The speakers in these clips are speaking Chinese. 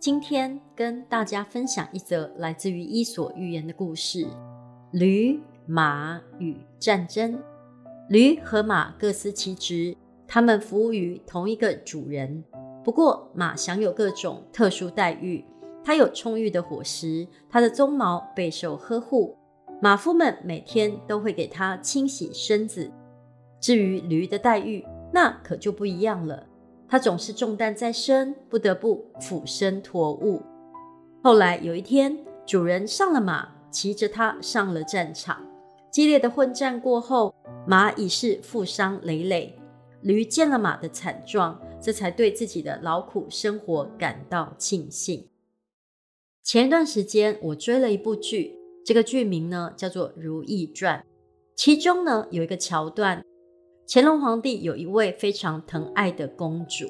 今天跟大家分享一则来自于《伊索寓言》的故事：驴、马与战争。驴和马各司其职，他们服务于同一个主人。不过，马享有各种特殊待遇。它有充裕的伙食，它的鬃毛备受呵护，马夫们每天都会给它清洗身子。至于驴的待遇，那可就不一样了。它总是重担在身，不得不俯身驮物。后来有一天，主人上了马，骑着它上了战场。激烈的混战过后，马已是负伤累累。驴见了马的惨状，这才对自己的劳苦生活感到庆幸。前一段时间，我追了一部剧，这个剧名呢叫做《如懿传》，其中呢有一个桥段，乾隆皇帝有一位非常疼爱的公主，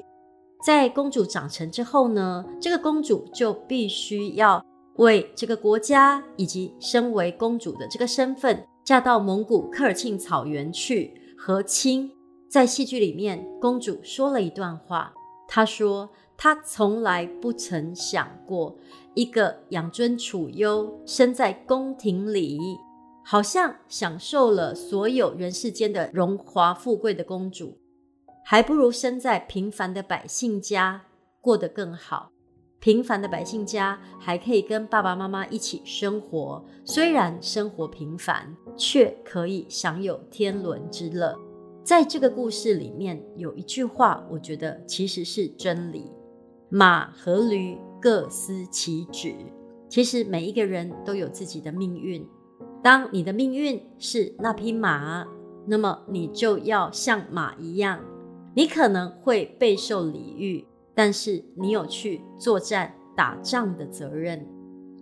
在公主长成之后呢，这个公主就必须要为这个国家以及身为公主的这个身份，嫁到蒙古科尔沁草原去和亲。在戏剧里面，公主说了一段话。她说：“她从来不曾想过，一个养尊处优、生在宫廷里，好像享受了所有人世间的荣华富贵的公主，还不如生在平凡的百姓家过得更好。平凡的百姓家还可以跟爸爸妈妈一起生活，虽然生活平凡，却可以享有天伦之乐。”在这个故事里面有一句话，我觉得其实是真理：马和驴各司其职。其实每一个人都有自己的命运。当你的命运是那匹马，那么你就要像马一样，你可能会备受礼遇，但是你有去作战打仗的责任。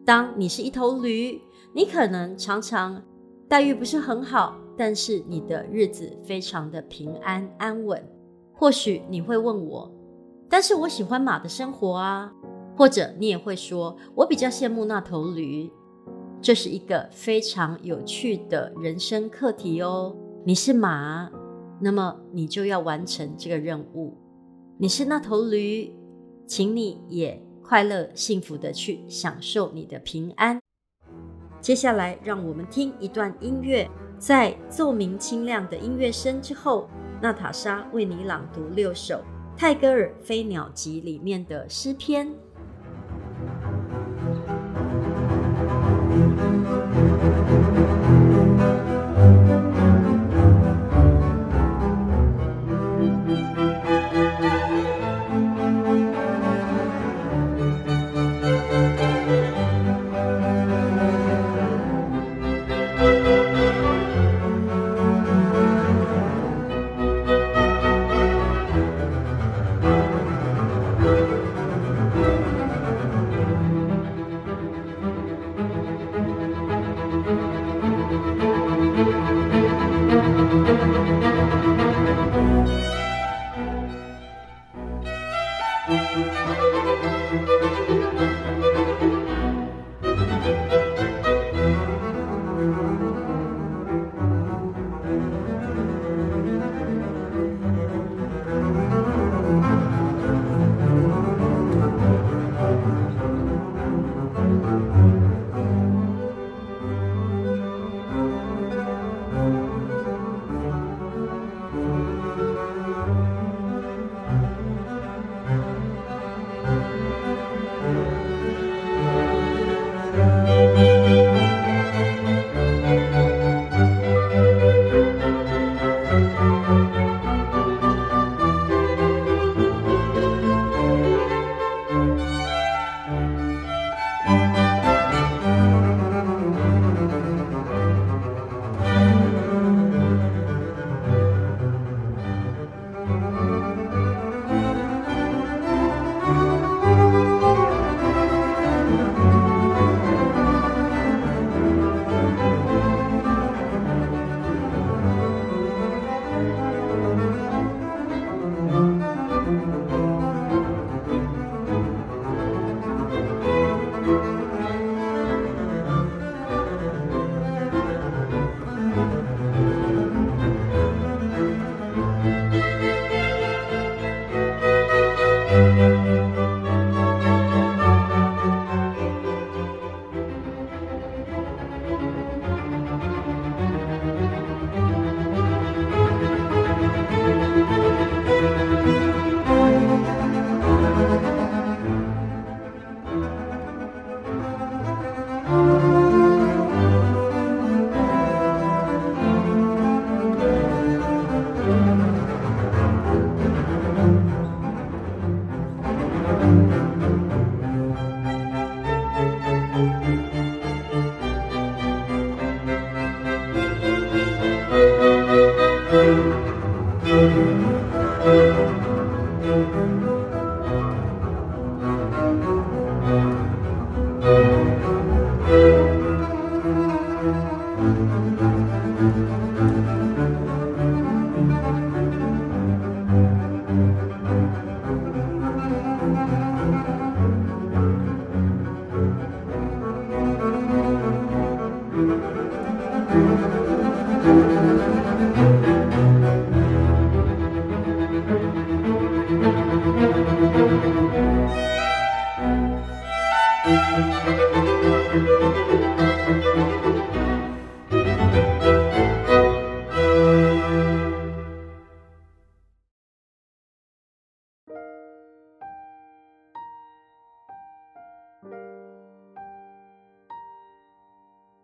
当你是一头驴，你可能常常待遇不是很好。但是你的日子非常的平安安稳。或许你会问我，但是我喜欢马的生活啊。或者你也会说，我比较羡慕那头驴。这是一个非常有趣的人生课题哦。你是马，那么你就要完成这个任务。你是那头驴，请你也快乐幸福的去享受你的平安。接下来，让我们听一段音乐。在奏鸣清亮的音乐声之后，娜塔莎为你朗读六首泰戈尔《飞鸟集》里面的诗篇。Música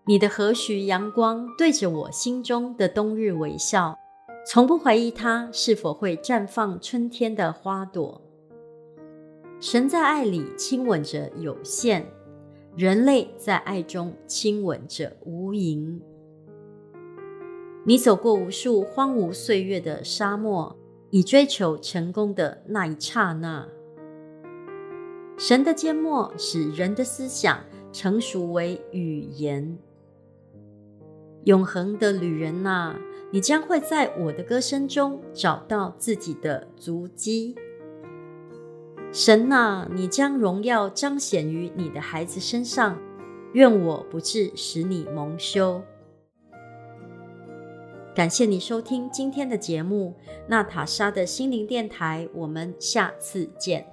你的和煦阳光对着我心中的冬日微笑，从不怀疑它是否会绽放春天的花朵。神在爱里亲吻着有限，人类在爱中亲吻着无垠。你走过无数荒芜岁月的沙漠，以追求成功的那一刹那。神的缄默使人的思想成熟为语言。永恒的旅人呐，你将会在我的歌声中找到自己的足迹。神呐，你将荣耀彰显于你的孩子身上，愿我不至使你蒙羞。感谢你收听今天的节目，娜塔莎的心灵电台，我们下次见。